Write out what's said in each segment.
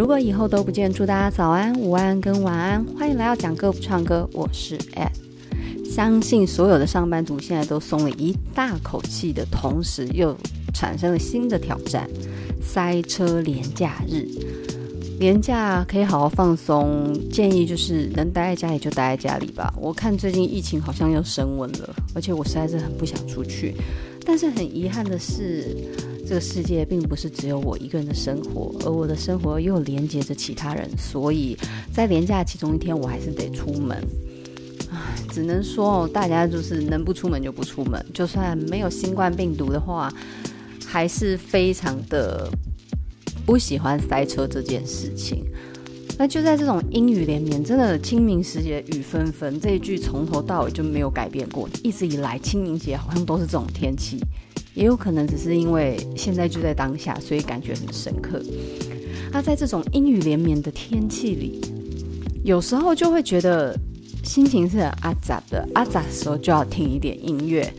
如果以后都不见，祝大家早安、午安跟晚安。欢迎来到讲歌不唱歌，我是 Ed。相信所有的上班族现在都松了一大口气的同时，又产生了新的挑战——塞车连假日。连假可以好好放松，建议就是能待在家里就待在家里吧。我看最近疫情好像又升温了，而且我实在是很不想出去。但是很遗憾的是，这个世界并不是只有我一个人的生活，而我的生活又连接着其他人，所以在连假其中一天，我还是得出门。唉，只能说大家就是能不出门就不出门，就算没有新冠病毒的话，还是非常的。不喜欢塞车这件事情，那就在这种阴雨连绵，真的清明时节雨纷纷这一句从头到尾就没有改变过，一直以来清明节好像都是这种天气，也有可能只是因为现在就在当下，所以感觉很深刻。那在这种阴雨连绵的天气里，有时候就会觉得心情是很阿杂的，阿杂的时候就要听一点音乐。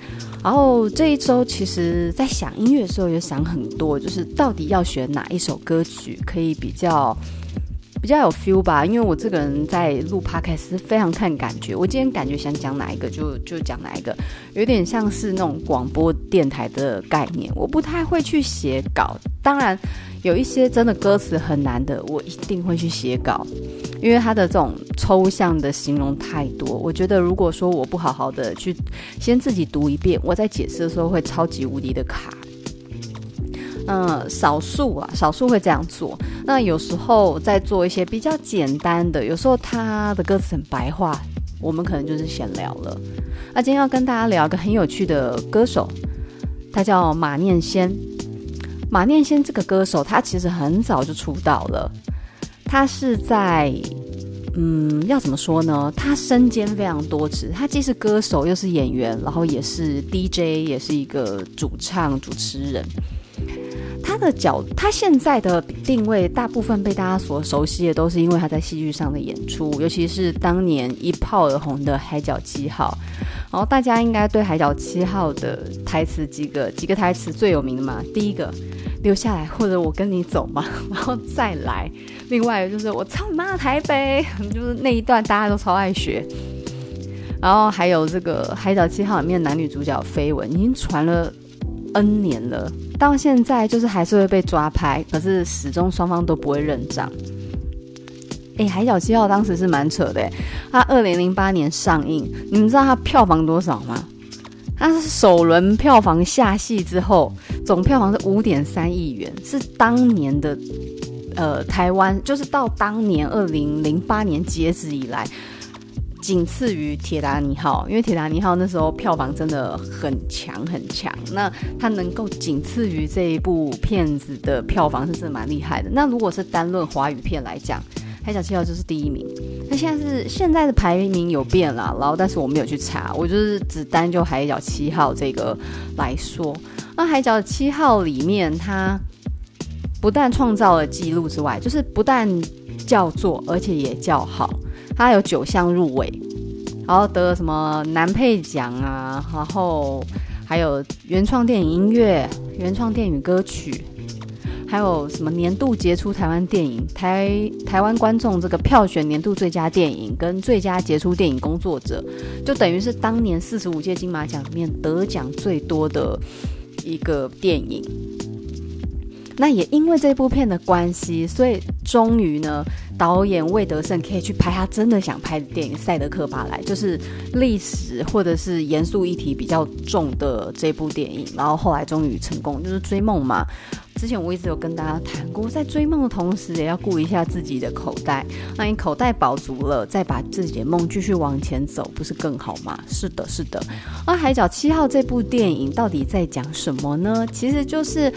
然后这一周，其实在想音乐的时候，也想很多，就是到底要选哪一首歌曲可以比较比较有 feel 吧？因为我这个人在录 podcast 非常看感觉，我今天感觉想讲哪一个就就讲哪一个，有点像是那种广播电台的概念。我不太会去写稿，当然有一些真的歌词很难的，我一定会去写稿。因为他的这种抽象的形容太多，我觉得如果说我不好好的去先自己读一遍，我在解释的时候会超级无敌的卡。嗯，少数啊，少数会这样做。那有时候在做一些比较简单的，有时候他的歌词很白话，我们可能就是闲聊了。那今天要跟大家聊一个很有趣的歌手，他叫马念先。马念先这个歌手，他其实很早就出道了。他是在，嗯，要怎么说呢？他身兼非常多职，他既是歌手，又是演员，然后也是 DJ，也是一个主唱、主持人。他的角，他现在的定位，大部分被大家所熟悉的，都是因为他在戏剧上的演出，尤其是当年一炮而红的《海角七号》。然后大家应该对《海角七号》的台词几个几个台词最有名的嘛？第一个。留下来，或者我跟你走嘛，然后再来。另外就是我操你妈的台北，就是那一段大家都超爱学。然后还有这个《海角七号》里面男女主角绯闻，已经传了 N 年了，到现在就是还是会被抓拍，可是始终双方都不会认账。哎，《海角七号》当时是蛮扯的，它二零零八年上映，你们知道它票房多少吗？它是首轮票房下戏之后。总票房是五点三亿元，是当年的，呃，台湾就是到当年二零零八年截止以来，仅次于《铁达尼号》，因为《铁达尼号》那时候票房真的很强很强，那它能够仅次于这一部片子的票房是真的蛮厉害的。那如果是单论华语片来讲，《海角七号》就是第一名。那现在是现在的排名有变了，然后但是我没有去查，我就是只单就《海角七号》这个来说。那《海角七号》里面，它不但创造了纪录之外，就是不但叫座，而且也叫好。他有九项入围，然后得了什么男配奖啊，然后还有原创电影音乐、原创电影歌曲，还有什么年度杰出台湾电影、台台湾观众这个票选年度最佳电影跟最佳杰出电影工作者，就等于是当年四十五届金马奖里面得奖最多的。一个电影，那也因为这部片的关系，所以终于呢，导演魏德圣可以去拍他真的想拍的电影《赛德克巴莱》，就是历史或者是严肃议题比较重的这部电影。然后后来终于成功，就是追梦嘛。之前我一直有跟大家谈过，在追梦的同时，也要顾一下自己的口袋。那你口袋饱足了，再把自己的梦继续往前走，不是更好吗？是的，是的。那《海角七号》这部电影到底在讲什么呢？其实就是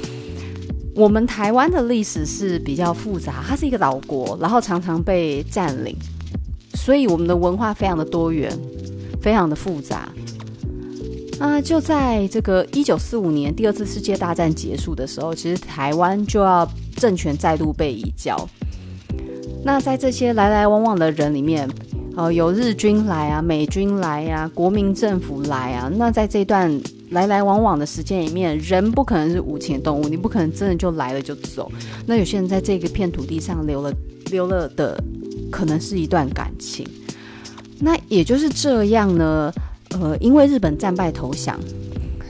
我们台湾的历史是比较复杂，它是一个岛国，然后常常被占领，所以我们的文化非常的多元，非常的复杂。啊，就在这个一九四五年第二次世界大战结束的时候，其实台湾就要政权再度被移交。那在这些来来往往的人里面，呃，有日军来啊，美军来啊，国民政府来啊。那在这段来来往往的时间里面，人不可能是无情的动物，你不可能真的就来了就走。那有些人在这个片土地上留了留了的，可能是一段感情。那也就是这样呢，呃，因为日本战败投降，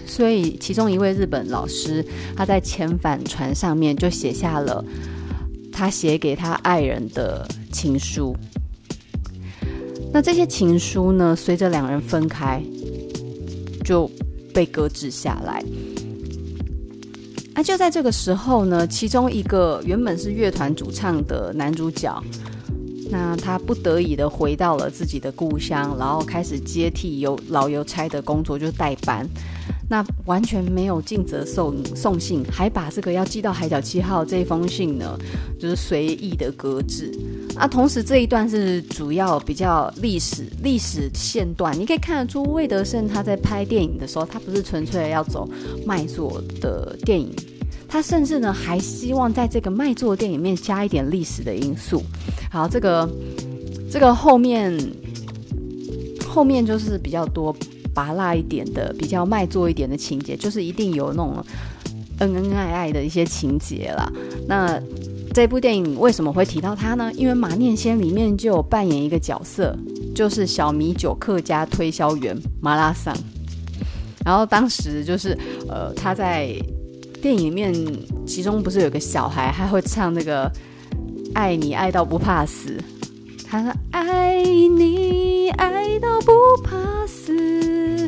所以其中一位日本老师他在遣返船上面就写下了他写给他爱人的情书。那这些情书呢，随着两人分开，就被搁置下来。啊，就在这个时候呢，其中一个原本是乐团主唱的男主角，那他不得已的回到了自己的故乡，然后开始接替邮老邮差的工作，就代班。那完全没有尽责送送信，还把这个要寄到海角七号这一封信呢，就是随意的搁置。啊，同时这一段是主要比较历史历史线段，你可以看得出魏德圣他在拍电影的时候，他不是纯粹要走卖座的电影，他甚至呢还希望在这个卖座电影里面加一点历史的因素。好，这个这个后面后面就是比较多。拔辣一点的，比较卖座一点的情节，就是一定有那种恩恩爱爱的一些情节啦。那这部电影为什么会提到他呢？因为马念先里面就有扮演一个角色，就是小米酒客家推销员马拉桑。然后当时就是呃，他在电影里面，其中不是有个小孩，还会唱那个“爱你爱到不怕死”，他说：“爱你爱到不怕死。”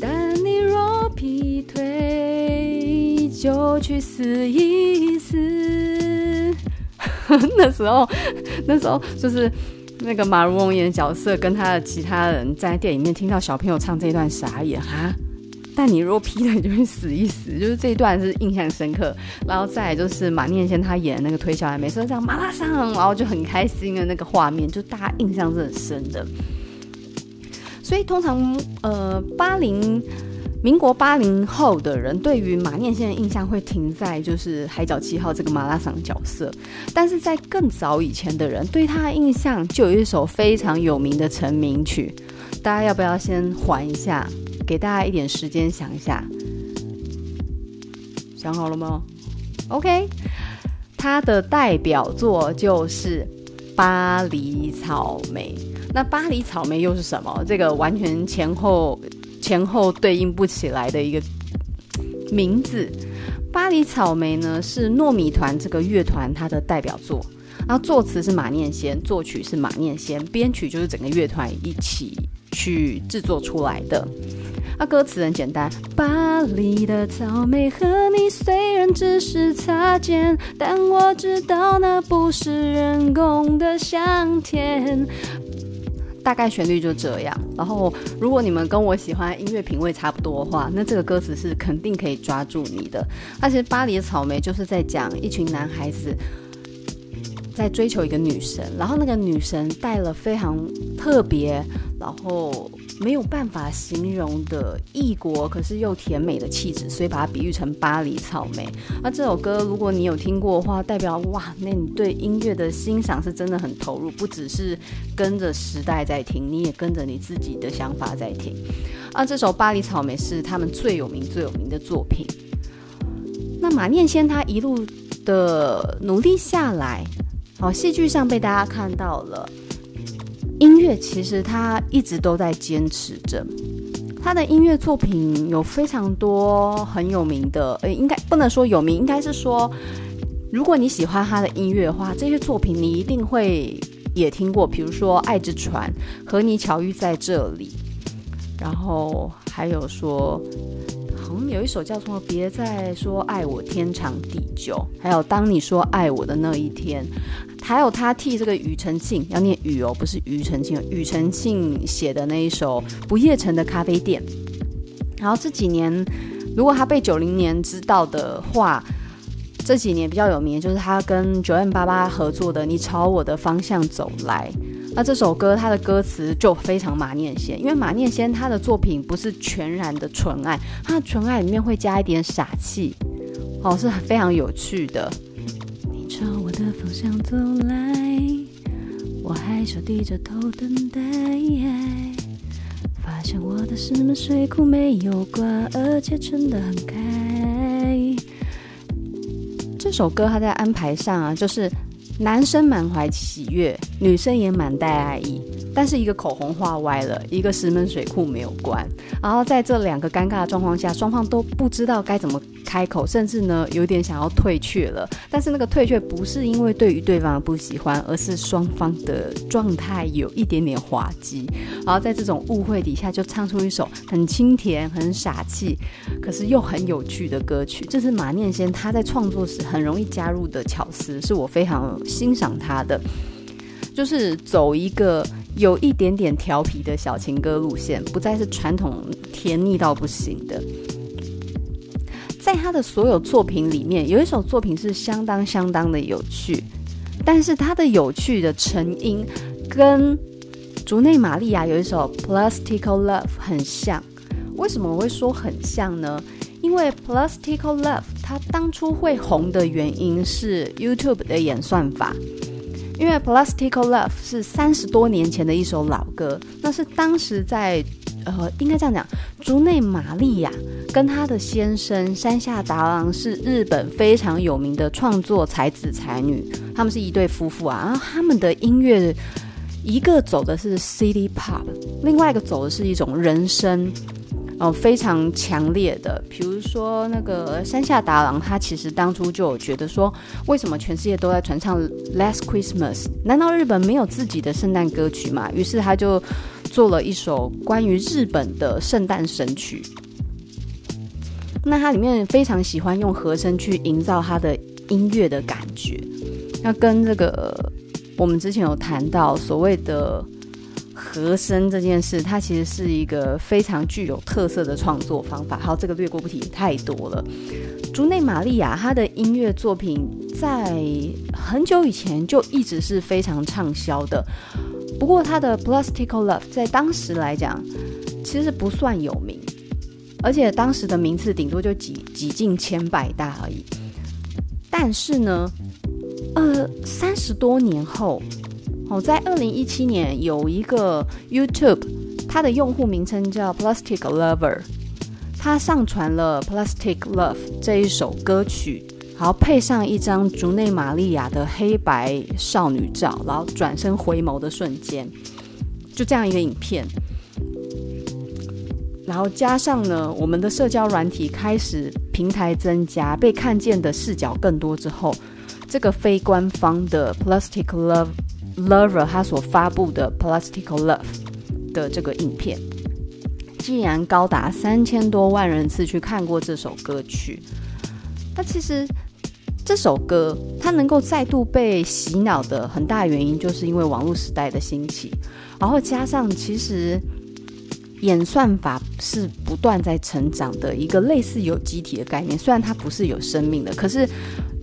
但你若疲累就去死一死。那时候，那时候就是那个马如龙演的角色跟他的其他人在电影里面听到小朋友唱这段傻眼哈。但你如果劈腿就去死一死，就是这一段是印象深刻。然后再来就是马念先他演的那个推销员，每次这样马拉桑，然后就很开心的那个画面，就大家印象是很深的。所以通常呃八零。民国八零后的人对于马念先的印象会停在就是《海角七号》这个马拉桑角色，但是在更早以前的人对他的印象就有一首非常有名的成名曲，大家要不要先缓一下，给大家一点时间想一下？想好了吗？OK，他的代表作就是《巴黎草莓》。那《巴黎草莓》又是什么？这个完全前后。前后对应不起来的一个名字，巴黎草莓呢是糯米团这个乐团它的代表作，然后作词是马念先，作曲是马念先，编曲就是整个乐团一起去制作出来的。啊，歌词很简单，巴黎的草莓和你虽然只是擦肩，但我知道那不是人工的香甜。大概旋律就这样，然后如果你们跟我喜欢音乐品味差不多的话，那这个歌词是肯定可以抓住你的。那其实巴黎的草莓就是在讲一群男孩子在追求一个女神，然后那个女神带了非常特别，然后。没有办法形容的异国，可是又甜美的气质，所以把它比喻成巴黎草莓。那这首歌，如果你有听过的话，代表哇，那你对音乐的欣赏是真的很投入，不只是跟着时代在听，你也跟着你自己的想法在听。啊，这首巴黎草莓是他们最有名、最有名的作品。那马念先他一路的努力下来，好，戏剧上被大家看到了。音乐其实他一直都在坚持着，他的音乐作品有非常多很有名的，诶，应该不能说有名，应该是说，如果你喜欢他的音乐的话，这些作品你一定会也听过，比如说《爱之船》和你巧遇在这里，然后还有说，好像有一首叫做《别再说爱我天长地久》，还有当你说爱我的那一天。还有他替这个庾澄庆，要念庾哦，不是庾澄庆，庾澄庆写的那一首《不夜城的咖啡店》。然后这几年，如果他被九零年知道的话，这几年比较有名就是他跟九 M 八八合作的《你朝我的方向走来》。那这首歌，他的歌词就非常马念先，因为马念先他的作品不是全然的纯爱，他的纯爱里面会加一点傻气，哦，是非常有趣的。朝我的方向走来，我害羞低着头等待，发现我的石门水库没有关，而且撑得很开。这首歌它在安排上啊，就是男生满怀喜悦，女生也满带爱意。但是一个口红画歪了，一个石门水库没有关，然后在这两个尴尬的状况下，双方都不知道该怎么开口，甚至呢有点想要退却了。但是那个退却不是因为对于对方的不喜欢，而是双方的状态有一点点滑稽。然后在这种误会底下，就唱出一首很清甜、很傻气，可是又很有趣的歌曲。这是马念先他在创作时很容易加入的巧思，是我非常欣赏他的，就是走一个。有一点点调皮的小情歌路线，不再是传统甜腻到不行的。在他的所有作品里面，有一首作品是相当相当的有趣，但是他的有趣的成因跟竹内玛利亚有一首《Plastical Love》很像。为什么我会说很像呢？因为《Plastical Love》它当初会红的原因是 YouTube 的演算法。因为《Plastical Love》是三十多年前的一首老歌，那是当时在呃，应该这样讲，竹内玛利亚跟她的先生山下达郎是日本非常有名的创作才子才女，他们是一对夫妇啊，然后他们的音乐一个走的是 City Pop，另外一个走的是一种人声。哦，非常强烈的，比如说那个山下达郎，他其实当初就有觉得说，为什么全世界都在传唱《Last Christmas》？难道日本没有自己的圣诞歌曲吗？于是他就做了一首关于日本的圣诞神曲。那他里面非常喜欢用和声去营造他的音乐的感觉，那跟这个我们之前有谈到所谓的。和声这件事，它其实是一个非常具有特色的创作方法。好，这个略过不提，太多了。竹内玛利亚她的音乐作品在很久以前就一直是非常畅销的。不过她的《Plastic Love》在当时来讲，其实不算有名，而且当时的名次顶多就几几进千百大而已。但是呢，呃，三十多年后。哦，在二零一七年有一个 YouTube，它的用户名称叫 Plastic Lover，它上传了 Plastic Love 这一首歌曲，然后配上一张竹内玛利亚的黑白少女照，然后转身回眸的瞬间，就这样一个影片，然后加上呢，我们的社交软体开始平台增加，被看见的视角更多之后，这个非官方的 Plastic Love。Lover 他所发布的《Plastical Love》的这个影片，竟然高达三千多万人次去看过这首歌曲。那其实这首歌它能够再度被洗脑的很大原因，就是因为网络时代的兴起，然后加上其实演算法是不断在成长的一个类似有机体的概念。虽然它不是有生命的，可是。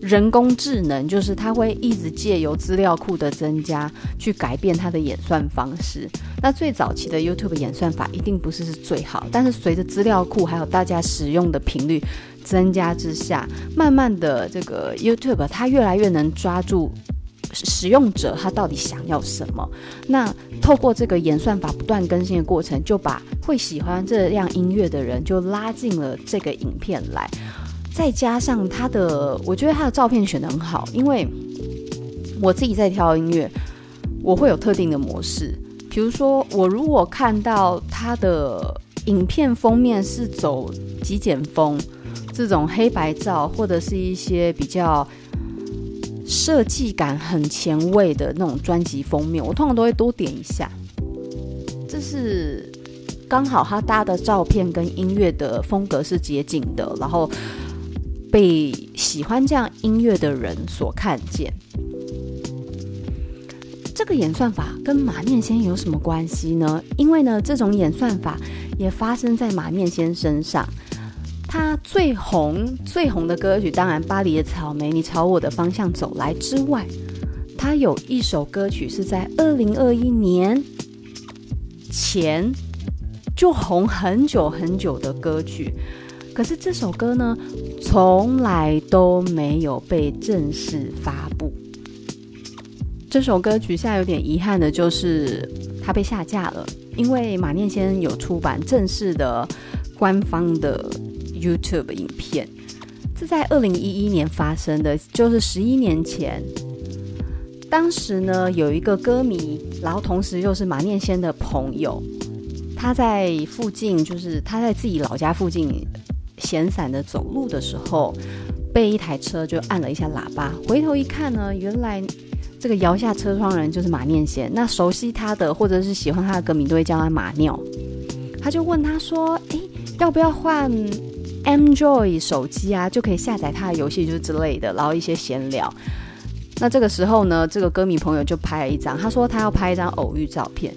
人工智能就是它会一直借由资料库的增加去改变它的演算方式。那最早期的 YouTube 演算法一定不是是最好，但是随着资料库还有大家使用的频率增加之下，慢慢的这个 YouTube 它越来越能抓住使用者他到底想要什么。那透过这个演算法不断更新的过程，就把会喜欢这样音乐的人就拉进了这个影片来。再加上他的，我觉得他的照片选得很好，因为我自己在挑音乐，我会有特定的模式。比如说，我如果看到他的影片封面是走极简风，这种黑白照，或者是一些比较设计感很前卫的那种专辑封面，我通常都会多点一下。这是刚好他搭的照片跟音乐的风格是接近的，然后。被喜欢这样音乐的人所看见，这个演算法跟马念先有什么关系呢？因为呢，这种演算法也发生在马念先身上。他最红最红的歌曲，当然《巴黎的草莓》，你朝我的方向走来之外，他有一首歌曲是在二零二一年前就红很久很久的歌曲。可是这首歌呢，从来都没有被正式发布。这首歌曲现在有点遗憾的就是它被下架了。因为马念先有出版正式的官方的 YouTube 影片，这在二零一一年发生的，就是十一年前。当时呢，有一个歌迷，然后同时又是马念先的朋友，他在附近，就是他在自己老家附近闲散的走路的时候，被一台车就按了一下喇叭，回头一看呢，原来。这个摇下车窗人就是马念贤，那熟悉他的或者是喜欢他的歌迷都会叫他马尿。他就问他说：“诶，要不要换 Android 手机啊？就可以下载他的游戏，就是之类的。”然后一些闲聊。那这个时候呢，这个歌迷朋友就拍了一张，他说他要拍一张偶遇照片。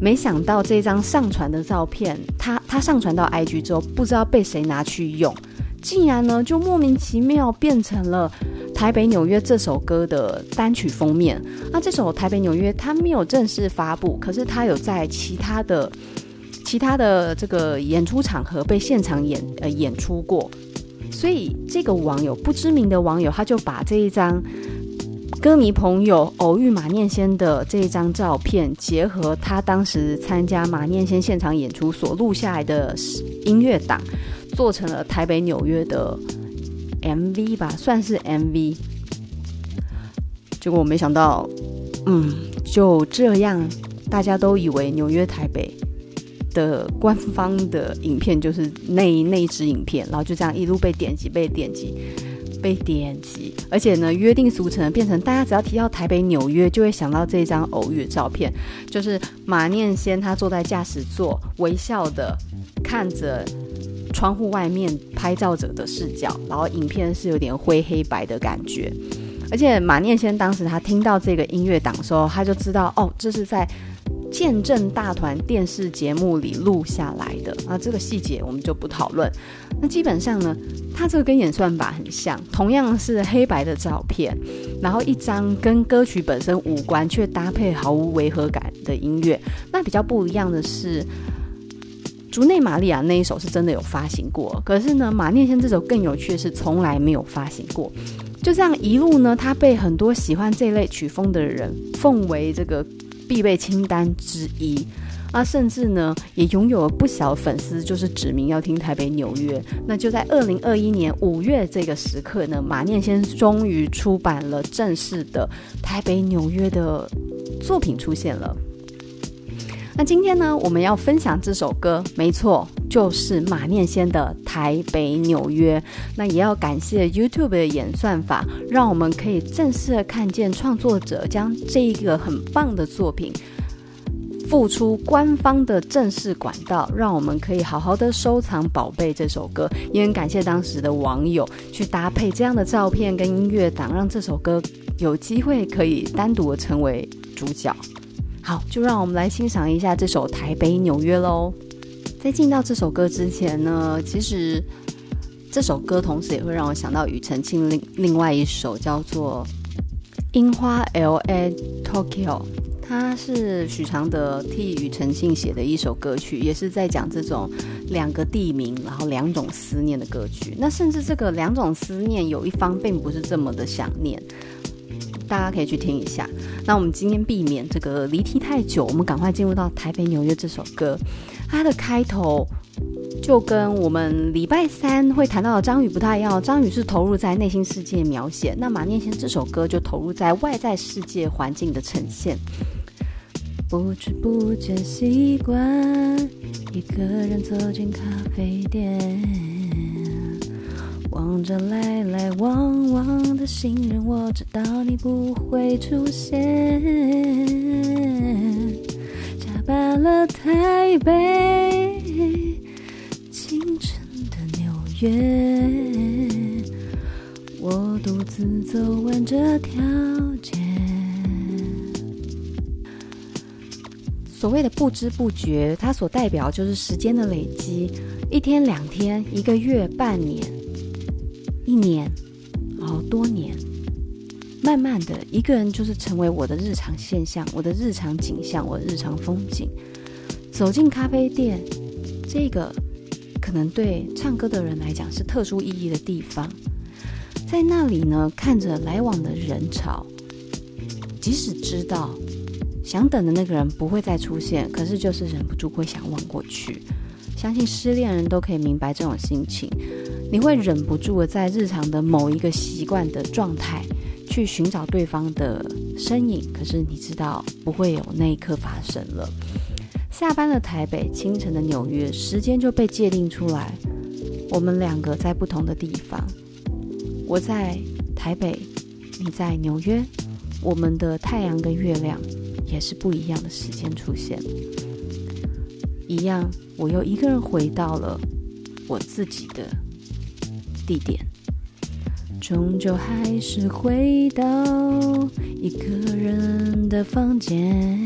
没想到这张上传的照片，他他上传到 IG 之后，不知道被谁拿去用，竟然呢就莫名其妙变成了。台北纽约这首歌的单曲封面，那这首台北纽约它没有正式发布，可是它有在其他的其他的这个演出场合被现场演呃演出过，所以这个网友不知名的网友他就把这一张歌迷朋友偶遇马念先的这一张照片，结合他当时参加马念先现场演出所录下来的音乐档，做成了台北纽约的。MV 吧，算是 MV。结果我没想到，嗯，就这样，大家都以为纽约台北的官方的影片就是那那一支影片，然后就这样一路被点击、被点击、被点击，而且呢，约定俗成变成大家只要提到台北纽约，就会想到这张偶遇的照片，就是马念先他坐在驾驶座，微笑的看着。窗户外面拍照者的视角，然后影片是有点灰黑白的感觉，而且马念先当时他听到这个音乐档的时候，他就知道哦，这是在见证大团电视节目里录下来的啊，这个细节我们就不讨论。那基本上呢，他这个跟演算法很像，同样是黑白的照片，然后一张跟歌曲本身无关却搭配毫无违和感的音乐。那比较不一样的是。竹内玛利亚那一首是真的有发行过，可是呢，马念先这首更有趣的是从来没有发行过。就这样一路呢，他被很多喜欢这类曲风的人奉为这个必备清单之一啊，甚至呢也拥有了不少粉丝，就是指名要听台北纽约。那就在二零二一年五月这个时刻呢，马念先终于出版了正式的台北纽约的作品出现了。那今天呢，我们要分享这首歌，没错，就是马念先的《台北纽约》。那也要感谢 YouTube 的演算法，让我们可以正式的看见创作者将这一个很棒的作品付出官方的正式管道，让我们可以好好的收藏宝贝这首歌。也很感谢当时的网友去搭配这样的照片跟音乐档，让这首歌有机会可以单独的成为主角。好，就让我们来欣赏一下这首《台北纽约》喽。在进到这首歌之前呢，其实这首歌同时也会让我想到庾澄庆另另外一首叫做《樱花 LA Tokyo》，它是许常德替庾澄庆写的一首歌曲，也是在讲这种两个地名，然后两种思念的歌曲。那甚至这个两种思念，有一方并不是这么的想念。大家可以去听一下。那我们今天避免这个离题太久，我们赶快进入到《台北纽约》这首歌。它的开头就跟我们礼拜三会谈到的张宇不太一样。张宇是投入在内心世界描写，那马念先这首歌就投入在外在世界环境的呈现。不知不觉习惯一个人走进咖啡店。望着来来往往的行人，我知道你不会出现。加班了台北，清晨的纽约，我独自走完这条街。所谓的不知不觉，它所代表就是时间的累积，一天、两天、一个月、半年。一年，然后多年，慢慢的一个人就是成为我的日常现象，我的日常景象，我的日常风景。走进咖啡店，这个可能对唱歌的人来讲是特殊意义的地方。在那里呢，看着来往的人潮，即使知道想等的那个人不会再出现，可是就是忍不住会想望过去。相信失恋人都可以明白这种心情，你会忍不住的在日常的某一个习惯的状态去寻找对方的身影，可是你知道不会有那一刻发生了。下班的台北，清晨的纽约，时间就被界定出来，我们两个在不同的地方，我在台北，你在纽约，我们的太阳跟月亮也是不一样的时间出现，一样。我又一个人回到了我自己的地点，终究还是回到一个人的房间，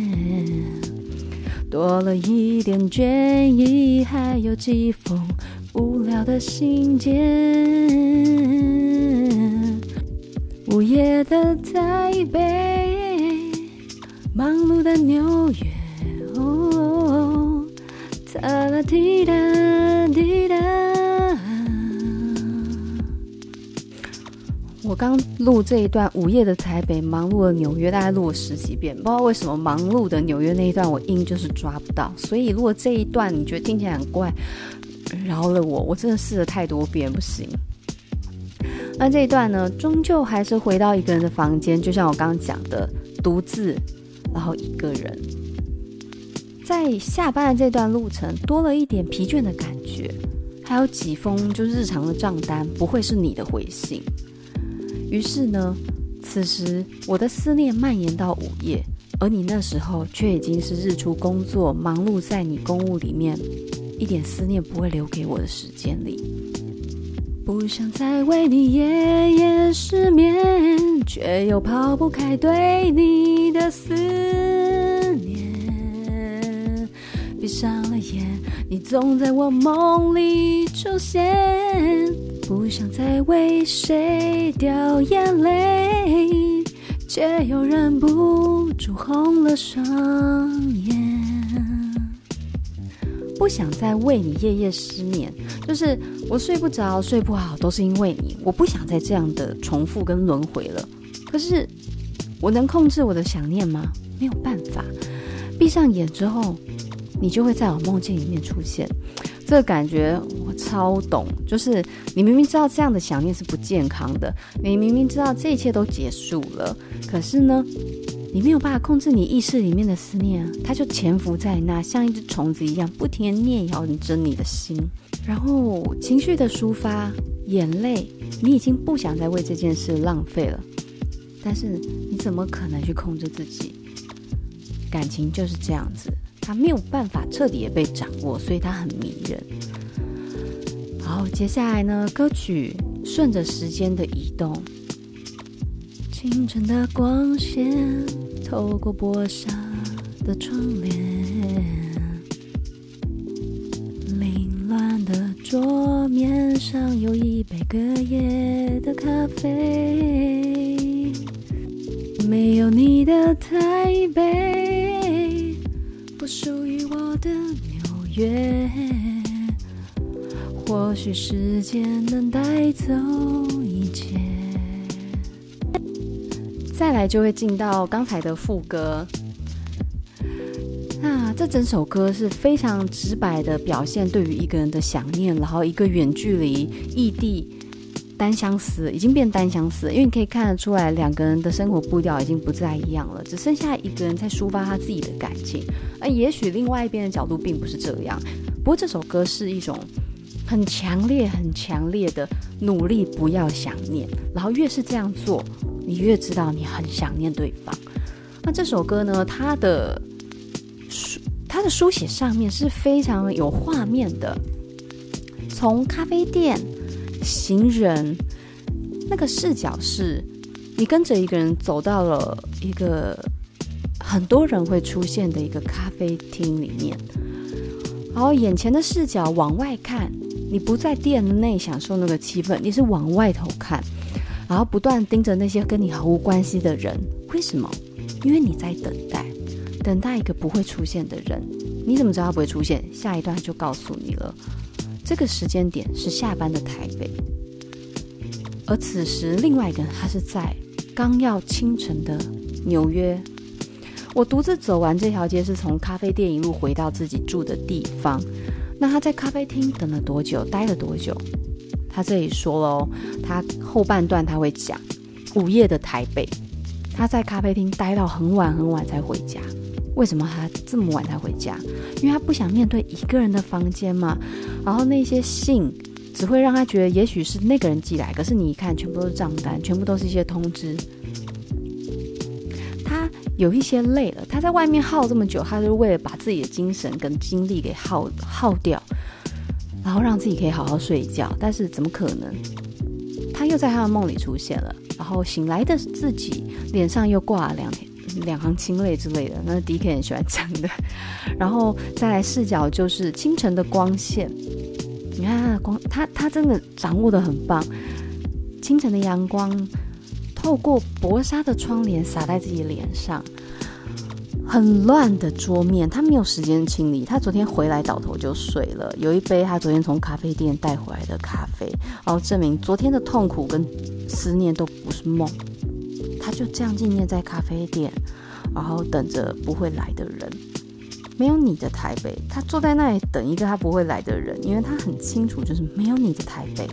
多了一点倦意，还有几封无聊的信件。午夜的台北，忙碌的纽约。哦哒啦滴答滴答。我刚录这一段《午夜的台北，忙碌的纽约》，大概录了十几遍，不知道为什么忙碌的纽约那一段我音就是抓不到，所以如果这一段你觉得听起来很怪，饶了我，我真的试了太多遍，不行。那这一段呢，终究还是回到一个人的房间，就像我刚刚讲的，独自，然后一个人。在下班的这段路程，多了一点疲倦的感觉，还有几封就日常的账单，不会是你的回信。于是呢，此时我的思念蔓延到午夜，而你那时候却已经是日出工作，忙碌在你公务里面，一点思念不会留给我的时间里。不想再为你夜夜失眠，却又抛不开对你的思念。闭上了眼，你总在我梦里出现。为谁掉眼泪，却又忍不住红了双眼。不想再为你夜夜失眠，就是我睡不着、睡不好，都是因为你。我不想再这样的重复跟轮回了。可是，我能控制我的想念吗？没有办法。闭上眼之后。你就会在我梦境里面出现，这个感觉我超懂。就是你明明知道这样的想念是不健康的，你明明知道这一切都结束了，可是呢，你没有办法控制你意识里面的思念，它就潜伏在那，像一只虫子一样，不停地念咬着你的心。然后情绪的抒发，眼泪，你已经不想再为这件事浪费了，但是你怎么可能去控制自己？感情就是这样子。他没有办法彻底的被掌握，所以他很迷人。好，接下来呢，歌曲顺着时间的移动，清晨的光线透过玻璃的窗帘，凌乱的桌面上有一杯隔夜的咖啡，没有你的台北。不属于我的纽约，或许时间能带走一切。再来就会进到刚才的副歌。那这整首歌是非常直白的表现对于一个人的想念，然后一个远距离异地。单相思已经变单相思，因为你可以看得出来，两个人的生活步调已经不再一样了，只剩下一个人在抒发他自己的感情。而也许另外一边的角度并不是这样。不过这首歌是一种很强烈、很强烈的努力，不要想念。然后越是这样做，你越知道你很想念对方。那这首歌呢，它的书，它的书写上面是非常有画面的，从咖啡店。行人那个视角是，你跟着一个人走到了一个很多人会出现的一个咖啡厅里面，然后眼前的视角往外看，你不在店内享受那个气氛，你是往外头看，然后不断盯着那些跟你毫无关系的人。为什么？因为你在等待，等待一个不会出现的人。你怎么知道他不会出现？下一段就告诉你了。这个时间点是下班的台北，而此时另外一个人他是在刚要清晨的纽约。我独自走完这条街，是从咖啡店一路回到自己住的地方。那他在咖啡厅等了多久？待了多久？他这里说喽，他后半段他会讲午夜的台北，他在咖啡厅待到很晚很晚才回家。为什么他这么晚才回家？因为他不想面对一个人的房间嘛。然后那些信只会让他觉得，也许是那个人寄来，可是你一看，全部都是账单，全部都是一些通知。有一些累了，他在外面耗这么久，他是为了把自己的精神跟精力给耗耗掉，然后让自己可以好好睡一觉。但是怎么可能？他又在他的梦里出现了，然后醒来的自己脸上又挂了两。两行清泪之类的，那是 DK 很喜欢讲的。然后再来视角就是清晨的光线，你看光，他他真的掌握的很棒。清晨的阳光透过薄纱的窗帘洒在自己脸上，很乱的桌面，他没有时间清理。他昨天回来倒头就睡了，有一杯他昨天从咖啡店带回来的咖啡，然后证明昨天的痛苦跟思念都不是梦。他就这样静念在咖啡店，然后等着不会来的人。没有你的台北，他坐在那里等一个他不会来的人，因为他很清楚，就是没有你的台北。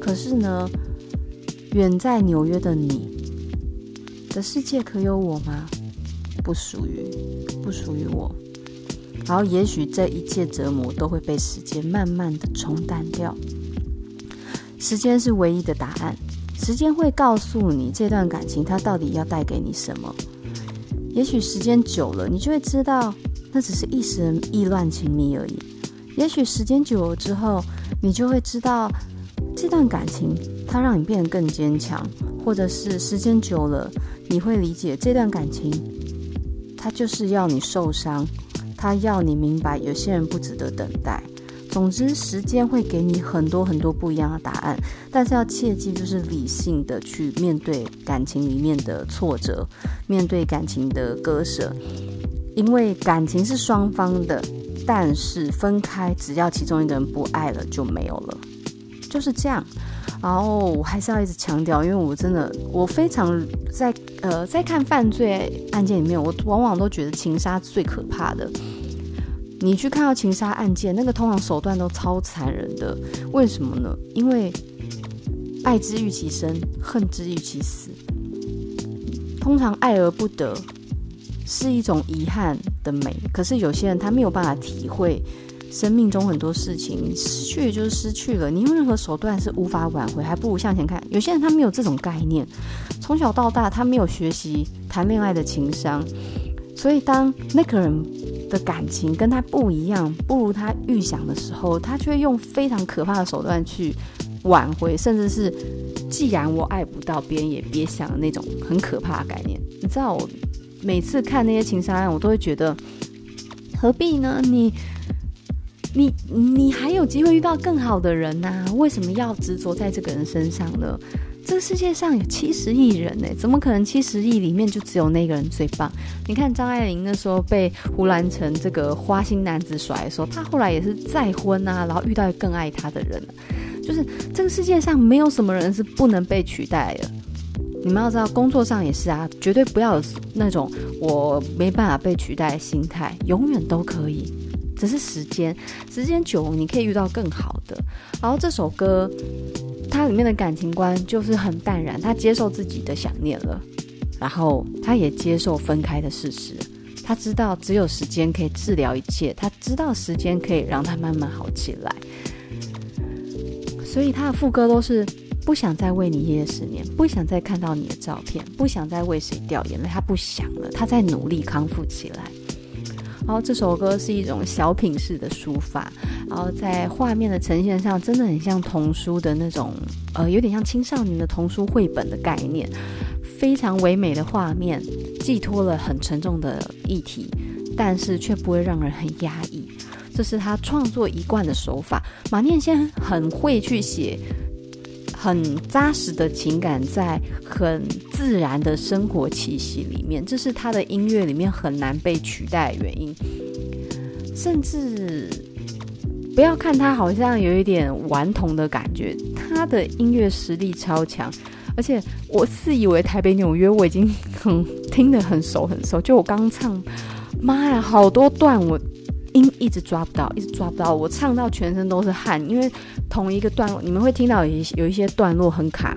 可是呢，远在纽约的你的世界可有我吗？不属于，不属于我。然后也许这一切折磨都会被时间慢慢的冲淡掉。时间是唯一的答案。时间会告诉你这段感情它到底要带给你什么。也许时间久了，你就会知道那只是一时意乱情迷而已。也许时间久了之后，你就会知道这段感情它让你变得更坚强，或者是时间久了，你会理解这段感情它就是要你受伤，它要你明白有些人不值得等待。总之，时间会给你很多很多不一样的答案，但是要切记，就是理性的去面对感情里面的挫折，面对感情的割舍，因为感情是双方的，但是分开，只要其中一个人不爱了，就没有了，就是这样。然后我还是要一直强调，因为我真的，我非常在呃，在看犯罪案件里面，我往往都觉得情杀最可怕的。你去看到情杀案件，那个通常手段都超残忍的，为什么呢？因为爱之欲其生，恨之欲其死。通常爱而不得是一种遗憾的美，可是有些人他没有办法体会生命中很多事情，你失去就是失去了，你用任何手段是无法挽回，还不如向前看。有些人他没有这种概念，从小到大他没有学习谈恋爱的情商，所以当那个人。的感情跟他不一样，不如他预想的时候，他却用非常可怕的手段去挽回，甚至是既然我爱不到，别人也别想的那种很可怕的概念。你知道，我每次看那些情杀案，我都会觉得何必呢？你你你还有机会遇到更好的人呐、为什么要执着在这个人身上呢？这个世界上有七十亿人呢，怎么可能七十亿里面就只有那个人最棒？你看张爱玲那时候被胡兰成这个花心男子甩的时候，她后来也是再婚啊，然后遇到更爱她的人。就是这个世界上没有什么人是不能被取代的。你们要知道，工作上也是啊，绝对不要有那种我没办法被取代的心态，永远都可以。只是时间，时间久了你可以遇到更好的。然后这首歌。他里面的感情观就是很淡然，他接受自己的想念了，然后他也接受分开的事实。他知道只有时间可以治疗一切，他知道时间可以让他慢慢好起来。所以他的副歌都是不想再为你夜夜失眠，不想再看到你的照片，不想再为谁掉眼泪，他不想了，他在努力康复起来。然后这首歌是一种小品式的书法，然后在画面的呈现上，真的很像童书的那种，呃，有点像青少年的童书绘本的概念，非常唯美的画面，寄托了很沉重的议题，但是却不会让人很压抑。这是他创作一贯的手法。马念先很会去写。很扎实的情感，在很自然的生活气息里面，这是他的音乐里面很难被取代的原因。甚至不要看他好像有一点顽童的感觉，他的音乐实力超强，而且我自以为台北纽约我已经很听得很熟很熟，就我刚唱，妈呀，好多段我音一直抓不到，一直抓不到，我唱到全身都是汗，因为同一个段落你们会听到有一有一些段落很卡，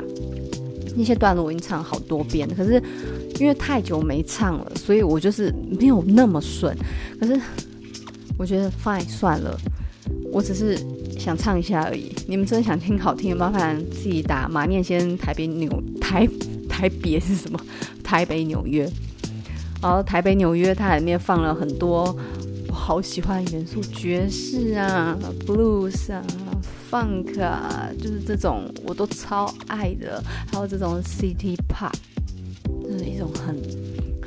那些段落我已经唱好多遍，可是因为太久没唱了，所以我就是没有那么顺。可是我觉得 fine 算了，我只是。想唱一下而已，你们真的想听好听的，麻烦自己打马念先台北纽台台别是什么？台北纽约，然后台北纽约它里面放了很多好喜欢元素，爵士啊、blues 啊、funk 啊，就是这种我都超爱的，还有这种 city pop，就是一种很。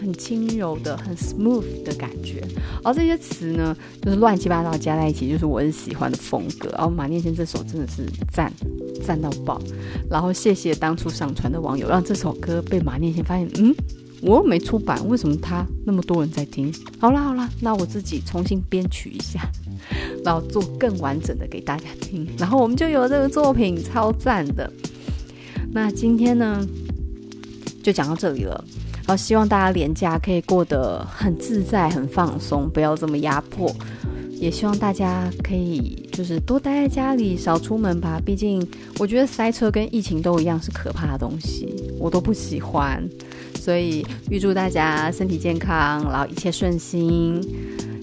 很轻柔的、很 smooth 的感觉，而这些词呢，就是乱七八糟加在一起，就是我很喜欢的风格。然后马念先这首真的是赞赞到爆，然后谢谢当初上传的网友，让这首歌被马念先发现，嗯，我又没出版，为什么他那么多人在听？好啦好啦，那我自己重新编曲一下，然后做更完整的给大家听，然后我们就有这个作品，超赞的。那今天呢，就讲到这里了。好，希望大家连假可以过得很自在、很放松，不要这么压迫。也希望大家可以就是多待在家里，少出门吧。毕竟我觉得塞车跟疫情都一样是可怕的东西，我都不喜欢。所以预祝大家身体健康，然后一切顺心。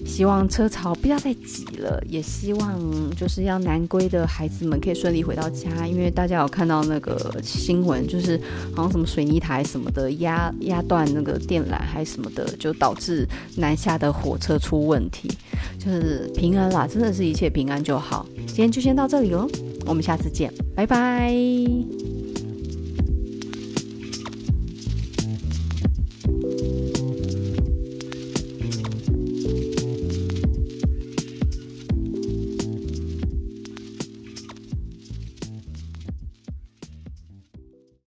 希望车潮不要再挤了，也希望就是要南归的孩子们可以顺利回到家。因为大家有看到那个新闻，就是好像什么水泥台什么的压压断那个电缆还什么的，就导致南下的火车出问题。就是平安啦，真的是一切平安就好。今天就先到这里喽，我们下次见，拜拜。